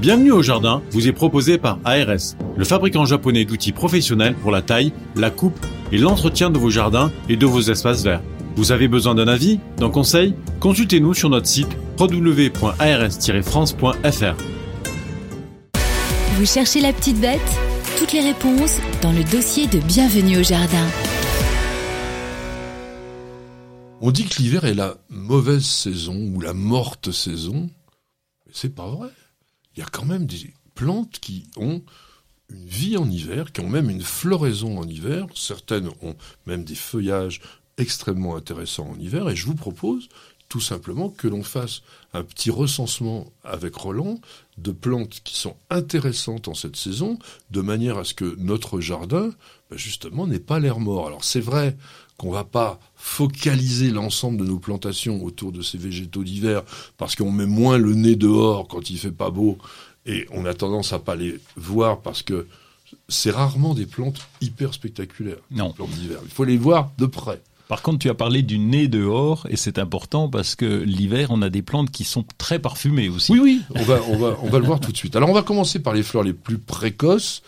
Bienvenue au jardin vous est proposé par ARS, le fabricant japonais d'outils professionnels pour la taille, la coupe et l'entretien de vos jardins et de vos espaces verts. Vous avez besoin d'un avis, d'un conseil? Consultez-nous sur notre site www.ars-france.fr. Vous cherchez la petite bête? Toutes les réponses dans le dossier de Bienvenue au jardin. On dit que l'hiver est la mauvaise saison ou la morte saison. Mais c'est pas vrai. Il y a quand même des plantes qui ont une vie en hiver, qui ont même une floraison en hiver. Certaines ont même des feuillages extrêmement intéressants en hiver. Et je vous propose tout simplement que l'on fasse un petit recensement avec Roland de plantes qui sont intéressantes en cette saison, de manière à ce que notre jardin, ben justement, n'ait pas l'air mort. Alors c'est vrai qu'on va pas focaliser l'ensemble de nos plantations autour de ces végétaux d'hiver parce qu'on met moins le nez dehors quand il fait pas beau et on a tendance à pas les voir parce que c'est rarement des plantes hyper spectaculaires. Non. Plantes d'hiver. Il faut les voir de près. Par contre, tu as parlé du nez dehors, et c'est important parce que l'hiver, on a des plantes qui sont très parfumées aussi. Oui, oui, on va, on va, on va le voir tout de suite. Alors, on va commencer par les fleurs les plus précoces.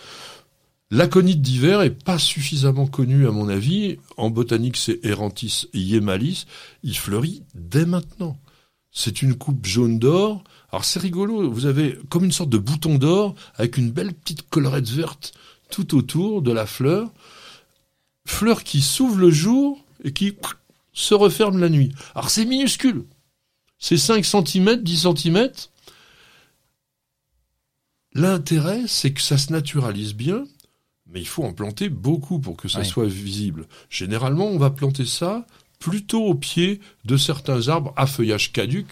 L'aconite d'hiver est pas suffisamment connu à mon avis. En botanique, c'est Erantis yemalis. Il fleurit dès maintenant. C'est une coupe jaune d'or. Alors c'est rigolo, vous avez comme une sorte de bouton d'or avec une belle petite collerette verte tout autour de la fleur. Fleur qui s'ouvre le jour et qui se referme la nuit. Alors c'est minuscule. C'est 5 cm, 10 cm. L'intérêt, c'est que ça se naturalise bien, mais il faut en planter beaucoup pour que ça soit visible. Généralement, on va planter ça plutôt au pied de certains arbres à feuillage caduc,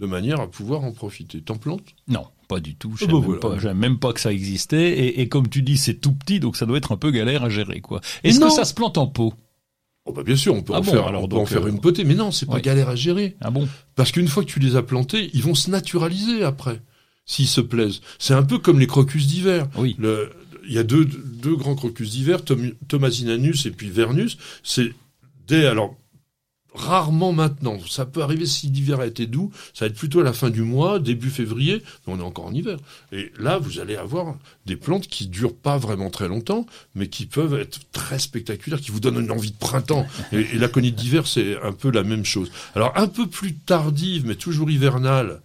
de manière à pouvoir en profiter. T'en plantes? Non, pas du tout. Je Ah savais bah même, voilà. pas, je savais même pas que ça existait. Et, et comme tu dis, c'est tout petit, donc ça doit être un peu galère à gérer, quoi. Est-ce que ça se plante en pot? Oh bah bien sûr, on peut Ah en bon, faire, alors on peut donc, en faire euh, une potée, mais non, c'est pas ouais. galère à gérer. Ah bon? Parce qu'une fois que tu les as plantés, ils vont se naturaliser après, s'ils se plaisent. C'est un peu comme les crocus d'hiver. Oui. Le- Il y a deux, deux grands crocus d'hiver, Thomasinanus et puis Vernus. C'est des, alors, rarement maintenant. Ça peut arriver si l'hiver a été doux. Ça va être plutôt à la fin du mois, début février. On est encore en hiver. Et là, vous allez avoir des plantes qui durent pas vraiment très longtemps, mais qui peuvent être très spectaculaires, qui vous donnent une envie de printemps. Et, et la conite d'hiver, c'est un peu la même chose. Alors, un peu plus tardive, mais toujours hivernale,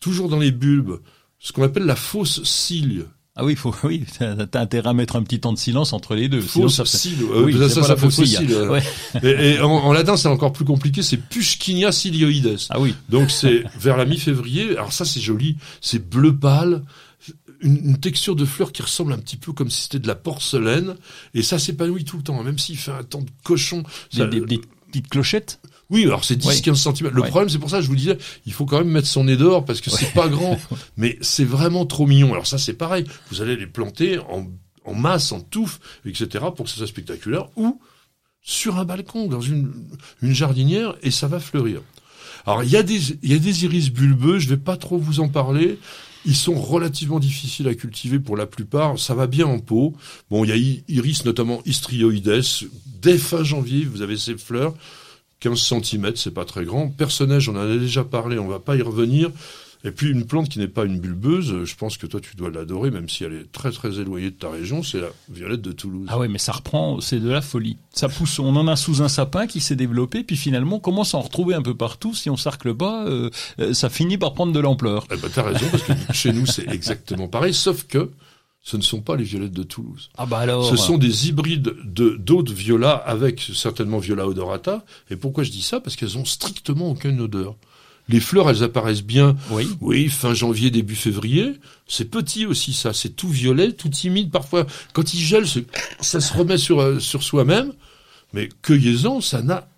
toujours dans les bulbes, ce qu'on appelle la fausse cile. Ah oui, faut, oui, t'as intérêt à mettre un petit temps de silence entre les deux. Fausse ça euh, Oui, ça, ça, ça fossile. euh. Ouais. Et, et en, en latin, c'est encore plus compliqué, c'est Pushkinia cilioides. Ah oui. Donc c'est vers la mi-février. Alors ça, c'est joli. C'est bleu pâle. Une, une texture de fleur qui ressemble un petit peu comme si c'était de la porcelaine. Et ça s'épanouit tout le temps, hein, même s'il fait un temps de cochon. Des, ça- des- des petites clochettes oui, alors c'est 10-15 cm. Le Ouais. problème, c'est pour ça je vous disais, il faut quand même mettre son nez dehors parce que c'est pas grand. Mais c'est vraiment trop mignon. Alors ça, c'est pareil. Vous allez les planter en, en masse, en touffe, etc. pour que ce soit spectaculaire. Ou sur un balcon, dans une, une jardinière, et ça va fleurir. Alors, il y a des, il y a des iris bulbeux. Je vais pas trop vous en parler. Ils sont relativement difficiles à cultiver pour la plupart. Ça va bien en pot. Bon, il y a iris notamment histrioides. Dès fin janvier, vous avez ces fleurs. 15 cm, c'est pas très grand. Personnage, on en a déjà parlé, on va pas y revenir. Et puis une plante qui n'est pas une bulbeuse, euh, je pense que toi tu dois l'adorer, même si elle est très très éloignée de ta région, c'est la violette de Toulouse. Ah ouais, mais ça reprend, c'est de la folie. Ça pousse, on en a sous un sapin qui s'est développé, puis finalement on commence à en retrouver un peu partout. Si on sarcle pas, euh, euh, ça finit par prendre de l'ampleur. Eh ben t'as raison, parce que chez nous c'est exactement pareil, sauf que ce ne sont pas les violettes de Toulouse. Ah bah alors. Ce sont des hybrides de d'autres violas avec certainement viola odorata. Et pourquoi je dis ça? Parce qu'elles ont strictement aucune odeur. Les fleurs, elles apparaissent bien Oui. Oui, fin janvier, début février. C'est petit aussi, ça. C'est tout violet, tout timide. Parfois, quand il gèle, ça se remet sur, euh, sur soi-même. Mais cueillez-en, ça n'a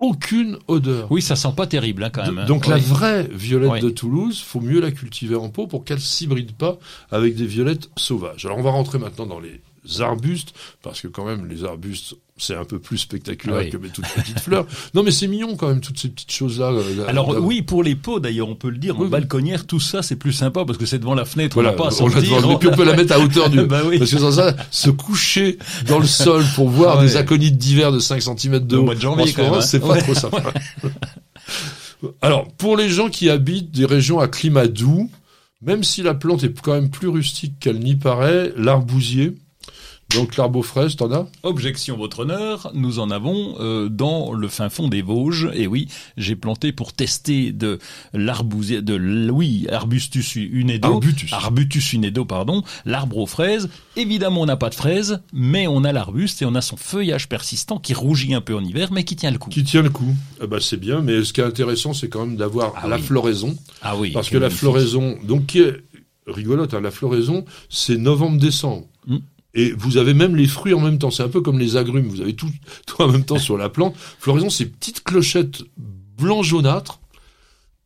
aucune odeur. Oui, ça sent pas terrible hein, quand même. hein. Donc la vraie violette Oui. de Toulouse, faut mieux la cultiver en pot pour qu'elle s'hybride pas avec des violettes sauvages. Alors on va rentrer maintenant dans les arbustes, parce que quand même les arbustes, c'est un peu plus spectaculaire Oui. que mes toutes petites fleurs. Non mais c'est mignon quand même, toutes ces petites choses-là. euh, Alors là- oui, pour les pots d'ailleurs, on peut le dire, en Oui, balconnière, tout ça c'est plus sympa parce que c'est devant la fenêtre, Voilà, on n'a pas à on l'a sortir. devant, et puis on peut la mettre à hauteur du. Bah oui. Parce que sans ça, se coucher dans le sol pour voir ouais. des aconites d'hiver de 5 cm de Au haut, mois de janvier, hein. c'est pas Ouais. trop sympa. Alors, pour les gens qui habitent des régions à climat doux, Même si la plante est quand même plus rustique qu'elle n'y paraît, l'arbousier, donc l'arbre aux fraises, t'en as? Objection, votre honneur, nous en avons euh, dans le fin fond des Vosges. Et oui, j'ai planté pour tester de l'arbousier, de oui, Arbustus unedo, Arbutus. Arbutus unedo, pardon, l'arbre aux fraises. Évidemment, on n'a pas de fraises, mais on a l'arbuste et on a son feuillage persistant qui rougit un peu en hiver, mais qui tient le coup. Qui tient le coup. Eh ben, c'est bien, mais ce qui est intéressant, c'est quand même d'avoir Ah la oui. floraison. Ah oui, Parce que la floraison, donc qui est rigolote, hein, la floraison, c'est novembre-décembre. Mm. Et vous avez même les fruits en même temps. C'est un peu comme les agrumes. Vous avez tout, tout en même temps sur la plante. Floraison, c'est petites clochettes blanc jaunâtres,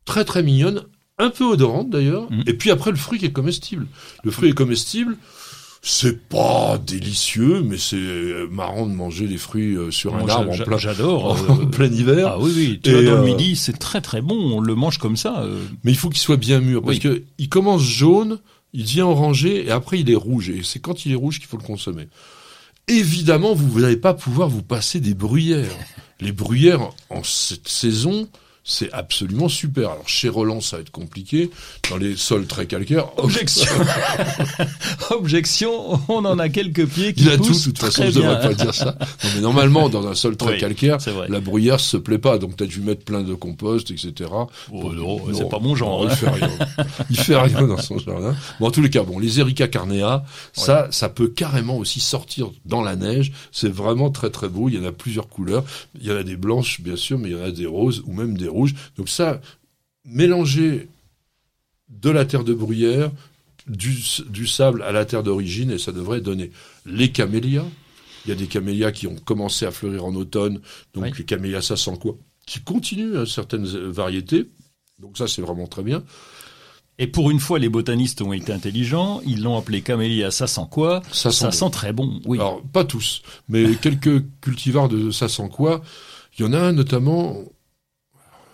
très très mignonnes, un peu odorantes d'ailleurs. Mm. Et puis après, le fruit qui est comestible. Le fruit est comestible. C'est pas délicieux, mais c'est euh, marrant de manger des fruits euh, sur Moi, un arbre en plein, J'adore. en euh, plein hiver. Ah oui, oui, tu Et, dans euh, le midi, c'est très très bon, on le mange comme ça. euh. Mais il faut qu'il soit bien mûr parce Oui. que il commence jaune, il devient orangé et après il est rouge. Et c'est quand il est rouge qu'il faut le consommer. Évidemment, vous n'allez pas pouvoir vous passer des bruyères. Les bruyères en cette saison, c'est absolument super. Alors chez Roland, ça va être compliqué dans les sols très calcaires. Objection. Objection, on en a quelques pieds qui Il a tout, de toute façon, je devrais pas dire ça. Non, mais normalement, dans un sol très Oui, calcaire, la bruyère se plaît pas. Donc, t'as dû mettre plein de compost, etc. Oh, non, c'est pas mon genre, non, hein. il fait rien. il fait rien dans son jardin. Bon, en tous les cas, bon, les Erica carnea, ça, ça peut carrément aussi sortir dans la neige. C'est vraiment très, très beau. Il y en a plusieurs couleurs. Il y en a des blanches, bien sûr, mais il y en a des roses ou même des rouges. Donc ça, mélanger de la terre de bruyère, du, du sable à la terre d'origine, et ça devrait donner les camélias. Il y a des camélias qui ont commencé à fleurir en automne, donc Oui. les camélias, ça sent quoi? Qui continuent à certaines euh, variétés. Donc ça, c'est vraiment très bien. Et pour une fois, les botanistes ont été intelligents, ils l'ont appelé camélia, ça sent quoi? Ça sent Ça sent très bon, oui. Alors, pas tous, mais quelques cultivars de ça sent quoi? Il y en a un notamment,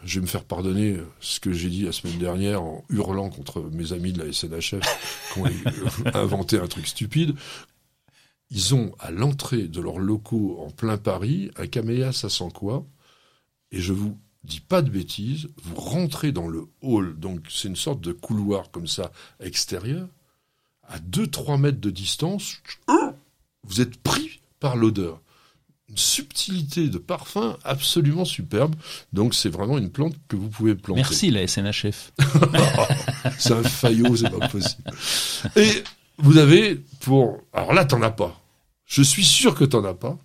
je vais me faire pardonner ce que j'ai dit la semaine dernière en hurlant contre mes amis de la SNHF qui ont inventé un truc stupide. Ils ont à l'entrée de leurs locaux en plein Paris un camélia ça sent quoi Et je vous dis pas de bêtises, vous rentrez dans le hall, donc c'est une sorte de couloir comme ça extérieur, à 2-3 mètres de distance, vous êtes pris par l'odeur. Une subtilité de parfum absolument superbe. Donc c'est vraiment une plante que vous pouvez planter. Merci la SNHF. C'est un faillot, c'est pas possible. Et vous avez pour... Alors là, t'en as pas. Je suis sûr que t'en as pas.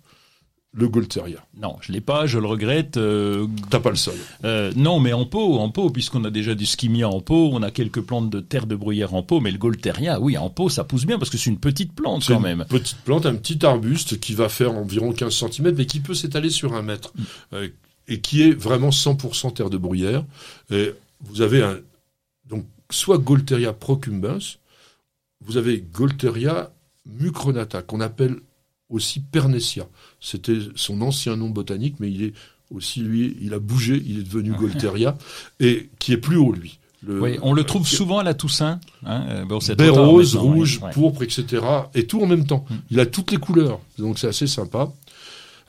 Le Golteria. Non, je l'ai pas, je le regrette. euh, T'as pas le sol. euh, non, mais en pot, en pot, puisqu'on a déjà du skimia en pot, on a quelques plantes de terre de bruyère en pot, mais le Golteria, oui, en pot, ça pousse bien parce que c'est une petite plante quand une même. petite plante, un petit arbuste qui va faire environ 15 cm, mais qui peut s'étaler sur un mètre. Mm. Euh, et qui est vraiment 100% terre de bruyère. Et vous avez un, donc, soit Golteria procumbens, vous avez Golteria mucronata, qu'on appelle aussi Pernetia. C'était son ancien nom botanique, mais il est aussi, lui, il a bougé, il est devenu Golteria, et qui est plus haut, lui. Le- Oui, on le trouve euh, souvent à la Toussaint. Hein, euh, bon, baie rose, rouge, ouais. pourpre, etc. Et tout en même temps. Mm. Il a toutes les couleurs. Donc c'est assez sympa.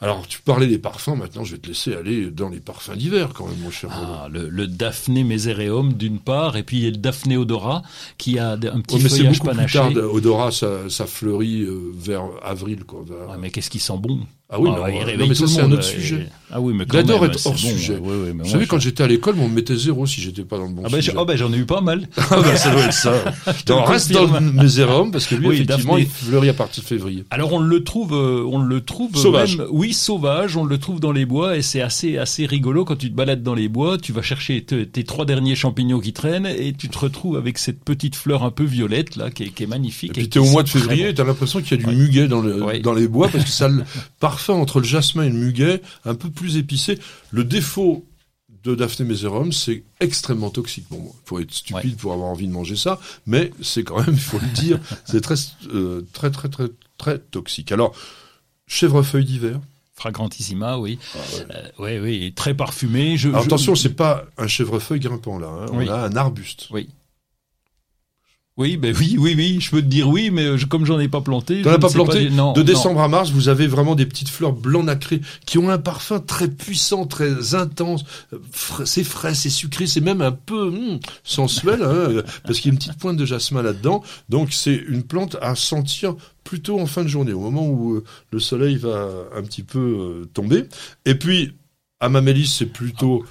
Alors, tu parlais des parfums. Maintenant, je vais te laisser aller dans les parfums d'hiver, quand même, mon cher. Ah, le, le Daphné mesereum d'une part, et puis il y a le Daphné odora qui a un petit Ouais, mais c'est feuillage beaucoup plus panaché. tard. Odorat, ça, ça fleurit euh, vers avril. Quoi, vers- Ouais, mais qu'est-ce qui sent bon? Ah oui, Ah, non, il non, mais tout ça, le c'est un autre euh, sujet. Ah oui, mais quand adore même, être hors bon, sujet. ouais, ouais, mais Vous savez, je- quand j'étais à l'école, on me mettait zéro si j'étais pas dans le bon ah ben, sujet. je- oh, ben, j'en ai eu pas mal. Ah ben, ça doit être ça. le reste dans le Mésérum, parce que lui, Oui, effectivement, Daphné. il fleurit à partir de février. Alors on le trouve, euh, on le trouve Sauvage. même- oui, sauvage. On le trouve dans les bois et c'est assez assez rigolo quand tu te balades dans les bois. Tu vas chercher te- tes trois derniers champignons qui traînent et tu te retrouves avec cette petite fleur un peu violette là qui est, qui est magnifique. Et puis t'es au mois de février, et t'as l'impression qu'il y a du muguet dans, les bois, parce que ça le parfum entre le jasmin et le muguet, un peu plus épicé. Le défaut de Daphné meserum, c'est extrêmement toxique. Bon, il faut être stupide pour avoir envie de manger ça, mais c'est quand même, il faut le dire, c'est très, euh, très, très, très, très toxique. Alors, chèvrefeuille d'hiver. Fragrantissima, oui, Euh, oui, oui, très parfumé. Je, Alors je- attention, c'est pas un chèvrefeuille grimpant là, hein. Oui. on a un arbuste. Oui. Oui, ben oui, oui, oui, je peux te dire oui, mais je, comme j'en ai pas planté. T'en je as pas planté non, De non. décembre à mars, vous avez vraiment des petites fleurs blanc nacré qui ont un parfum très puissant, très intense. Euh, C'est frais, c'est sucré, c'est même un peu hum, sensuel, hein, euh, parce qu'il y a une petite pointe de jasmin là-dedans. Donc c'est une plante à sentir plutôt en fin de journée, au moment où euh, le soleil va un petit peu euh, tomber. Et puis, Amamélis, c'est plutôt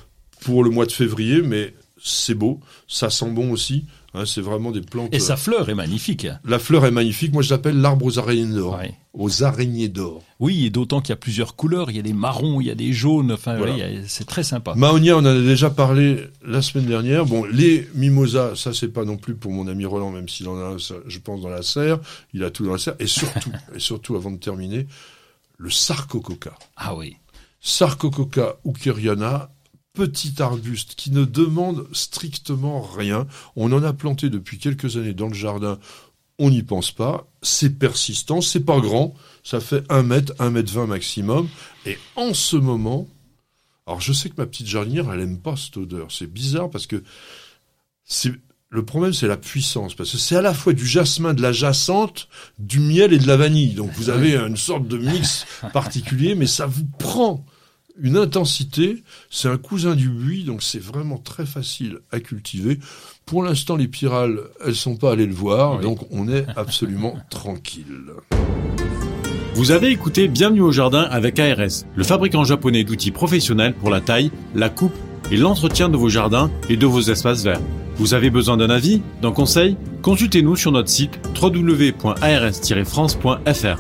pour le mois de février, mais c'est beau, ça sent bon aussi. hein, c'est vraiment des plantes. Et euh, sa fleur est magnifique. La fleur est magnifique. Moi, je l'appelle l'arbre aux araignées d'or. Ouais. Aux araignées d'or. Oui, et d'autant qu'il y a plusieurs couleurs. Il y a des marrons, il y a des jaunes. Enfin, Voilà. c'est très sympa. Mahonia, on en a déjà parlé la semaine dernière. Bon, les mimosas, ça c'est pas non plus pour mon ami Roland, même s'il en a, un, ça, je pense, dans la serre. Il a tout dans la serre. Et surtout, et surtout, avant de terminer, le sarcococa. Ah oui. Sarcococa ukeriana, petit arbuste qui ne demande strictement rien. On en a planté depuis quelques années dans le jardin. On n'y pense pas. C'est persistant. C'est pas grand. Ça fait un mètre, un mètre vingt maximum. Et en ce moment, alors je sais que ma petite jardinière, elle aime pas cette odeur. C'est bizarre parce que c'est, le problème, c'est la puissance. Parce que c'est à la fois du jasmin, de la jacinthe, du miel et de la vanille. Donc vous avez une sorte de mix particulier, mais ça vous prend une intensité. C'est un cousin du buis, donc c'est vraiment très facile à cultiver. Pour l'instant, les pyrales, elles sont pas allées le voir, Oui. donc on est absolument tranquille. Vous avez écouté Bienvenue au jardin avec ARS, le fabricant japonais d'outils professionnels pour la taille, la coupe et l'entretien de vos jardins et de vos espaces verts. Vous avez besoin d'un avis, d'un conseil? Consultez-nous sur notre site www.ars-france.fr.